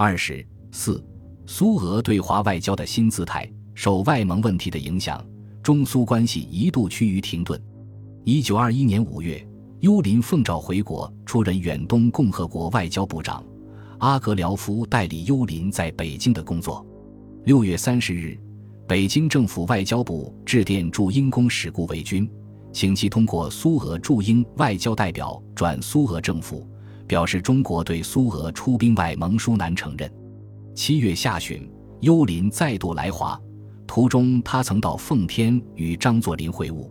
二十四，苏俄对华外交的新姿态受外蒙问题的影响，中苏关系一度趋于停顿。一九二一年五月，幽林奉召回国，出任远东共和国外交部长，阿格廖夫代理幽林在北京的工作。六月三十日，北京政府外交部致电驻英公使顾维钧，请其通过苏俄驻英外交代表转苏俄政府。表示中国对苏俄出兵外蒙殊难承认。七月下旬，幽林再度来华，途中他曾到奉天与张作霖会晤。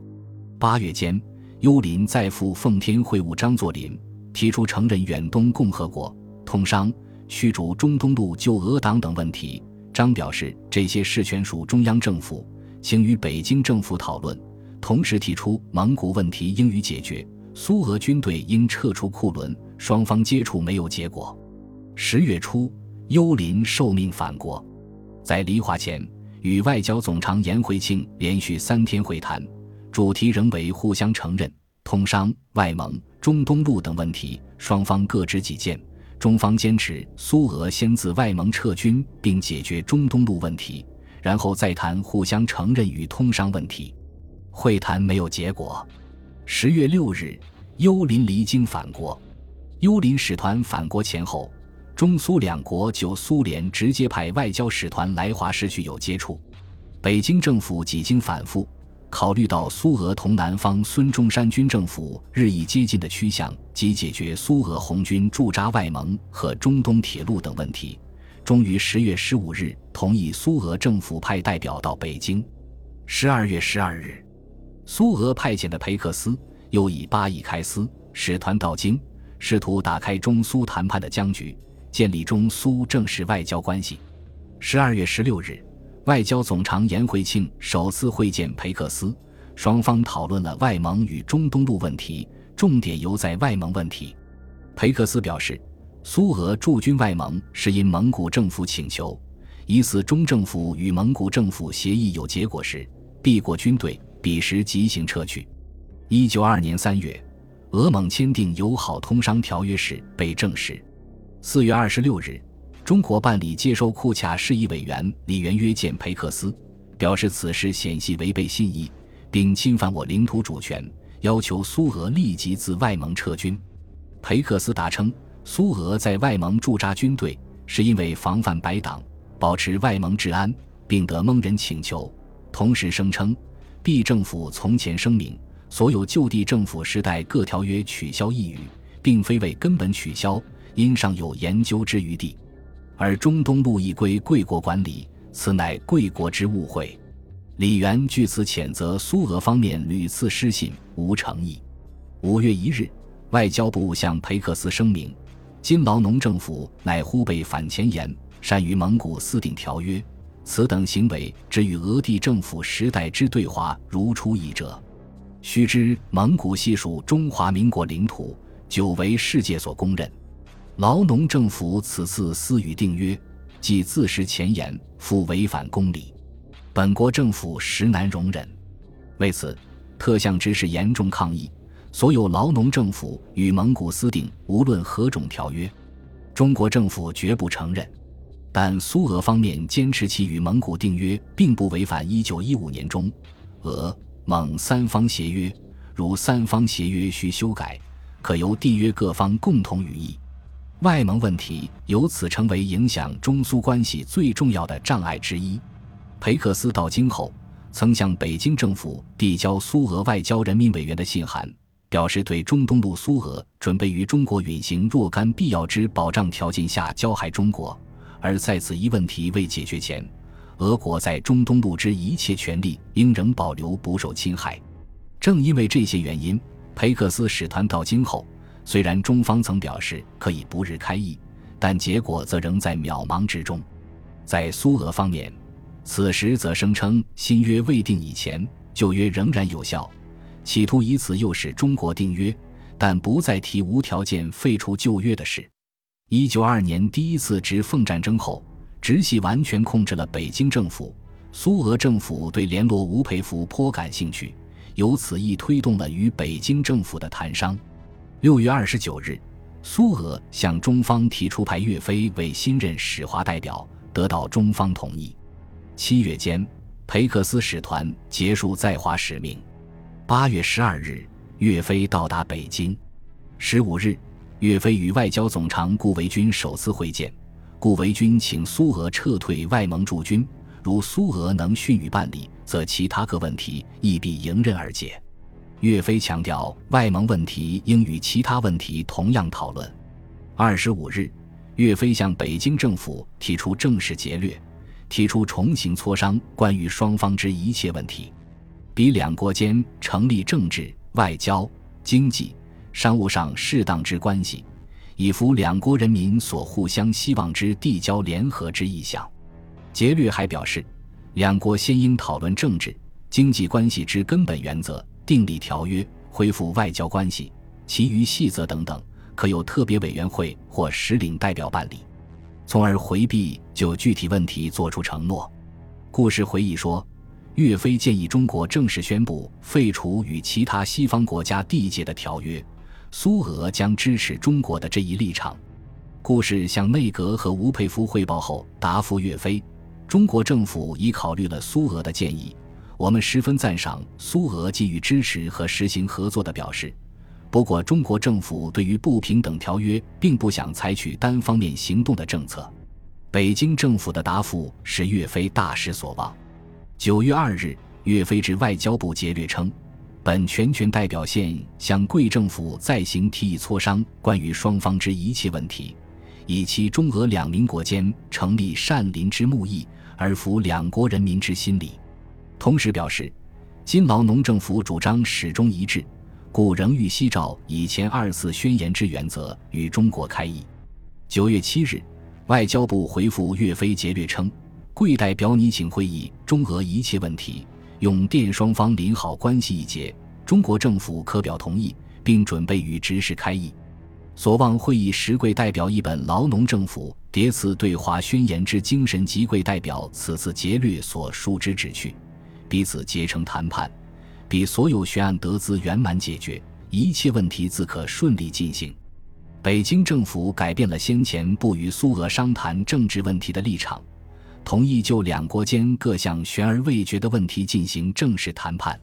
八月间，幽林再赴奉天会晤张作霖，提出承认远东共和国、通商、驱逐中东路旧俄党等问题。张表示这些事权属中央政府，请与北京政府讨论。同时提出蒙古问题应予解决，苏俄军队应撤出库伦。双方接触没有结果。十月初，幽林受命返国，在离华前与外交总长颜惠庆连续三天会谈，主题仍为互相承认、通商、外蒙、中东路等问题，双方各执己见。中方坚持苏俄先自外蒙撤军，并解决中东路问题，然后再谈互相承认与通商问题。会谈没有结果。十月六日，幽林离京返国。幽林使团返国前后，中苏两国就苏联直接派外交使团来华时许有接触。北京政府几经反复，考虑到苏俄同南方孙中山军政府日益接近的趋向及解决苏俄红军驻扎外蒙和中东铁路等问题，终于十月十五日同意苏俄政府派代表到北京。十二月十二日，苏俄派遣的裴克斯又以巴以开斯使团到京。试图打开中苏谈判的僵局，建立中苏正式外交关系。十二月十六日，外交总长颜惠庆首次会见裴克斯，双方讨论了外蒙与中东路问题，重点犹在外蒙问题。裴克斯表示，苏俄驻军外蒙是因蒙古政府请求，疑似中政府与蒙古政府协议有结果时，避过军队，彼时即行撤去。一九二年三月。俄蒙签订友好通商条约时被证实。四月二十六日，中国办理接收库卡事宜委员李元约见裴克斯，表示此事显系违背信义，并侵犯我领土主权，要求苏俄立即自外蒙撤军。裴克斯答称，苏俄在外蒙驻扎军队是因为防范白党，保持外蒙治安，并得蒙人请求。同时声称，B 政府从前声明。所有就地政府时代各条约取消一语，并非为根本取消，因尚有研究之余地。而中东路亦归贵国管理，此乃贵国之误会。李元据此谴责苏俄方面屡次失信，无诚意。五月一日，外交部向裴克斯声明：金劳农政府乃忽被反前沿，善于蒙古私定条约，此等行为只与俄帝政府时代之对华如出一辙。须知蒙古系属中华民国领土，久为世界所公认。劳农政府此次私语订约，即自食前言，复违反公理，本国政府实难容忍。为此，特向之事严重抗议。所有劳农政府与蒙古私订无论何种条约，中国政府绝不承认。但苏俄方面坚持其与蒙古订约并不违反1915年中俄。蒙三方协约，如三方协约需修改，可由缔约各方共同予以。外蒙问题由此成为影响中苏关系最重要的障碍之一。裴克斯到京后，曾向北京政府递交苏俄外交人民委员的信函，表示对中东路苏俄准备于中国允行若干必要之保障条件下交还中国，而在此一问题未解决前。俄国在中东路之一切权利应仍保留不受侵害。正因为这些原因，裴克斯使团到京后，虽然中方曾表示可以不日开议，但结果则仍在渺茫之中。在苏俄方面，此时则声称新约未定以前，旧约仍然有效，企图以此诱使中国订约，但不再提无条件废除旧约的事。一九二年第一次直奉战争后。直系完全控制了北京政府，苏俄政府对联络吴佩孚颇感兴趣，由此亦推动了与北京政府的谈商。六月二十九日，苏俄向中方提出派岳飞为新任使华代表，得到中方同意。七月间，裴克斯使团结束在华使命。八月十二日，岳飞到达北京。十五日，岳飞与外交总长顾维钧首次会见。顾维钧请苏俄撤退外蒙驻军，如苏俄能迅予办理，则其他各问题亦必迎刃而解。岳飞强调，外蒙问题应与其他问题同样讨论。二十五日，岳飞向北京政府提出正式劫掠，提出重新磋商关于双方之一切问题。比两国间成立政治、外交、经济、商务上适当之关系，以符两国人民所互相希望之递交联合之意向。劫掠还表示，两国先应讨论政治、经济关系之根本原则，订立条约，恢复外交关系，其余细则等等，可由特别委员会或使领代表办理，从而回避就具体问题作出承诺。故事回忆说。岳飞建议中国正式宣布废除与其他西方国家缔结的条约，苏俄将支持中国的这一立场。故事向内阁和吴佩孚汇报后，答复岳飞：中国政府已考虑了苏俄的建议，我们十分赞赏苏俄给予支持和实行合作的表示。不过，中国政府对于不平等条约并不想采取单方面行动的政策。北京政府的答复使岳飞大失所望。九月二日，岳飞至外交部劫掠称，本全权代表现向贵政府再行提议磋商关于双方之一切问题，以期中俄两民国间成立善邻之睦意，而服两国人民之心理。同时表示，金劳农政府主张始终一致，故仍欲悉照以前二次宣言之原则与中国开议。九月七日，外交部回复岳飞劫掠称。贵代表拟请会议中俄一切问题，用电双方临好关系一节，中国政府可表同意，并准备与直使开议。所望会议时，贵代表一本劳农政府迭次对华宣言之精神及贵代表此次劫掠所述之旨趣，彼此结成谈判，比所有悬案得资圆满解决，一切问题自可顺利进行。北京政府改变了先前不与苏俄商谈政治问题的立场。同意就两国间各项悬而未决的问题进行正式谈判。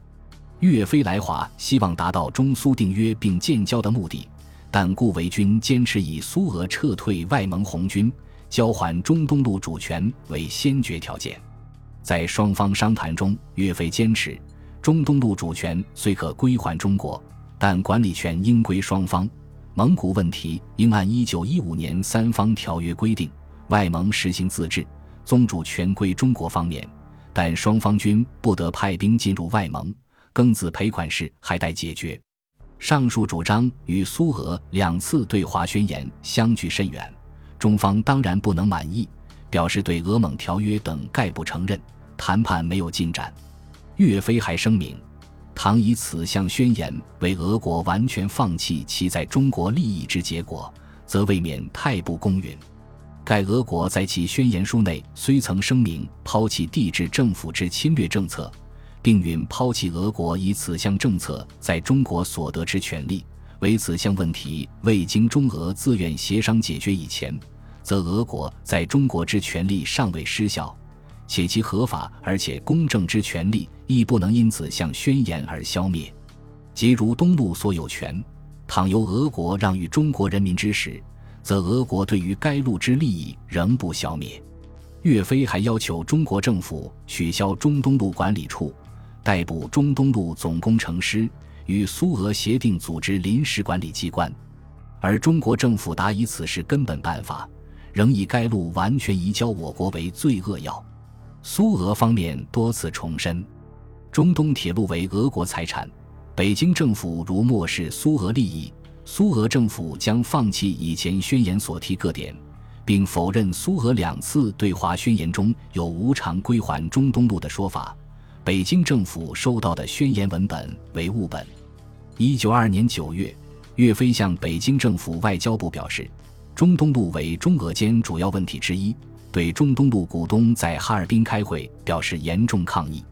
岳飞来华希望达到中苏订约并建交的目的，但顾维钧坚持以苏俄撤退外蒙红军、交还中东路主权为先决条件。在双方商谈中，岳飞坚持中东路主权虽可归还中国，但管理权应归双方。蒙古问题应按一九一五年三方条约规定，外蒙实行自治。宗主权归中国方面，但双方均不得派兵进入外蒙。庚子赔款事还待解决。上述主张与苏俄两次对华宣言相距甚远，中方当然不能满意，表示对俄蒙条约等概不承认，谈判没有进展。岳飞还声明，倘以此项宣言为俄国完全放弃其在中国利益之结果，则未免太不公允。盖俄国在其宣言书内虽曾声明抛弃帝制政府之侵略政策，并允抛弃俄国以此项政策在中国所得之权利，为此项问题未经中俄自愿协商解决以前，则俄国在中国之权利尚未失效，且其合法而且公正之权利亦不能因此项宣言而消灭。即如东路所有权，倘由俄国让与中国人民之时，则俄国对于该路之利益仍不消灭。岳飞还要求中国政府取消中东路管理处，逮捕中东路总工程师，与苏俄协定组织临时管理机关。而中国政府答以此事根本办法，仍以该路完全移交我国为最扼要。苏俄方面多次重申，中东铁路为俄国财产，北京政府如漠视苏俄利益。苏俄政府将放弃以前宣言所提各点，并否认苏俄两次对华宣言中有无偿归还中东路的说法。北京政府收到的宣言文本为误本。一九二年九月，岳飞向北京政府外交部表示，中东路为中俄间主要问题之一，对中东路股东在哈尔滨开会表示严重抗议。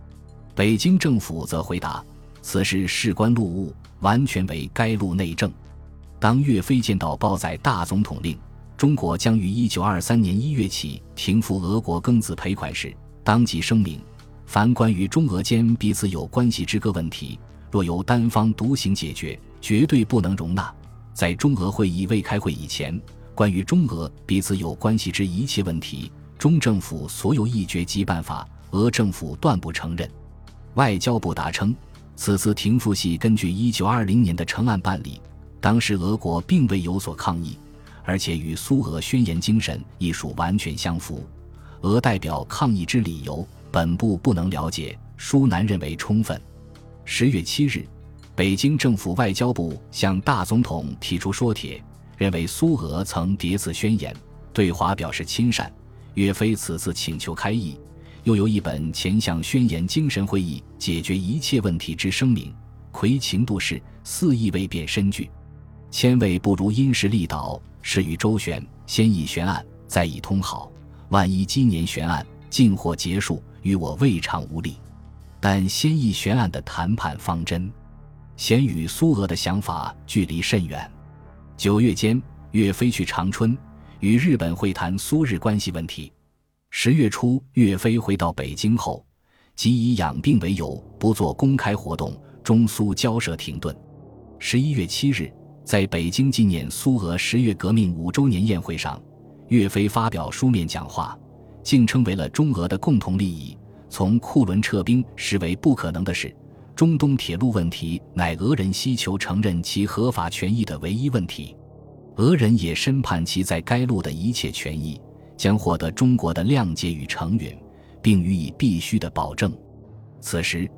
北京政府则回答，此事事关路务，完全为该路内政。当岳飞见到报载大总统令，中国将于一九二三年一月起停付俄国庚子赔款时，当即声明：凡关于中俄间彼此有关系之各问题，若由单方独行解决，绝对不能容纳。在中俄会议未开会以前，关于中俄彼此有关系之一切问题，中政府所有议决及办法，俄政府断不承认。外交部答称，此次停付系根据一九二零年的成案办理。当时俄国并未有所抗议，而且与苏俄宣言精神亦属完全相符。俄代表抗议之理由，本部不能了解，舒难认为充分。十月七日，北京政府外交部向大总统提出说帖，认为苏俄曾叠次宣言，对华表示亲善。岳飞此次请求开议，又有一本前向宣言精神会议解决一切问题之声明，魁情度事，肆意未变深具。千位不如因时利导，事与周旋，先议悬案，再议通好。万一今年悬案竟或结束，与我未尝无利。但先议悬案的谈判方针，显与苏俄的想法距离甚远。九月间，岳飞去长春与日本会谈苏日关系问题。十月初，岳飞回到北京后，即以养病为由不做公开活动，中苏交涉停顿。十一月七日。在北京纪念苏俄十月革命五周年宴会上，岳飞发表书面讲话，竟称为了中俄的共同利益，从库伦撤兵实为不可能的事。中东铁路问题乃俄人希求承认其合法权益的唯一问题，俄人也深盼其在该路的一切权益将获得中国的谅解与承允，并予以必须的保证。此时，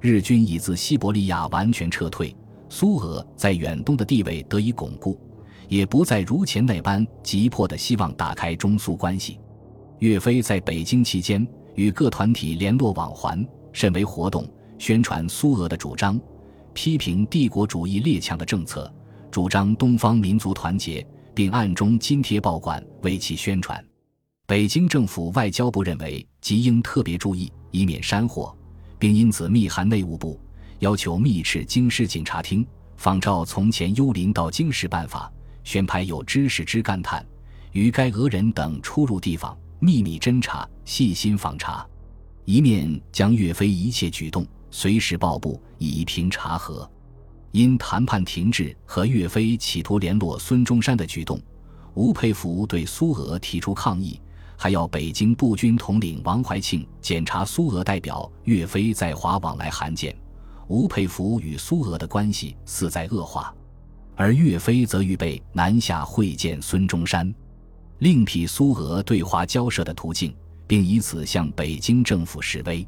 日军已自西伯利亚完全撤退。苏俄在远东的地位得以巩固，也不再如前那般急迫地希望打开中苏关系。岳飞在北京期间与各团体联络往还，甚为活动，宣传苏俄的主张，批评帝国主义列强的政策，主张东方民族团结，并暗中津贴报馆为其宣传。北京政府外交部认为，即应特别注意，以免煽惑，并因此密函内务部。要求密斥京师警察厅，仿照从前幽灵到京师办法，宣派有知识之干探，与该俄人等出入地方，秘密侦查，细心访查，一面将岳飞一切举动随时报部，以平查核。因谈判停滞和岳飞企图联络孙中山的举动，吴佩孚对苏俄提出抗议，还要北京步军统领王怀庆检查苏俄代表岳飞在华往来函件。吴佩孚与苏俄的关系似在恶化，而岳飞则预备南下会见孙中山，另辟苏俄对华交涉的途径，并以此向北京政府示威。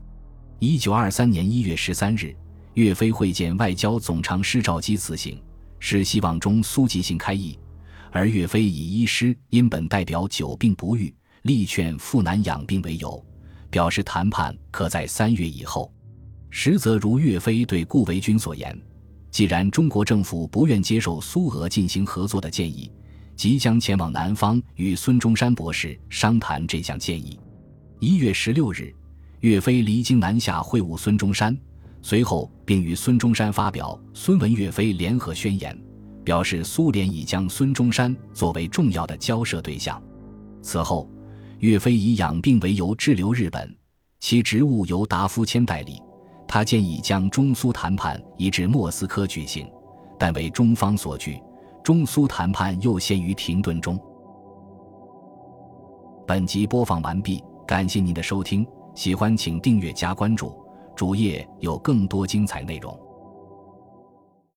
一九二三年一月十三日，岳飞会见外交总长施肇基辞行，是希望中苏即行开议，而岳飞以医师因本代表久病不愈，力劝赴南养病为由，表示谈判可在三月以后。实则如岳飞对顾维钧所言，既然中国政府不愿接受苏俄进行合作的建议，即将前往南方与孙中山博士商谈这项建议。一月十六日，岳飞离京南下会晤孙中山，随后并与孙中山发表孙文岳飞联合宣言，表示苏联已将孙中山作为重要的交涉对象。此后，岳飞以养病为由滞留日本，其职务由达夫谦代理。他建议将中苏谈判移至莫斯科举行，但为中方所拒，中苏谈判又陷于停顿中。本集播放完毕，感谢您的收听，喜欢请订阅加关注，主页有更多精彩内容。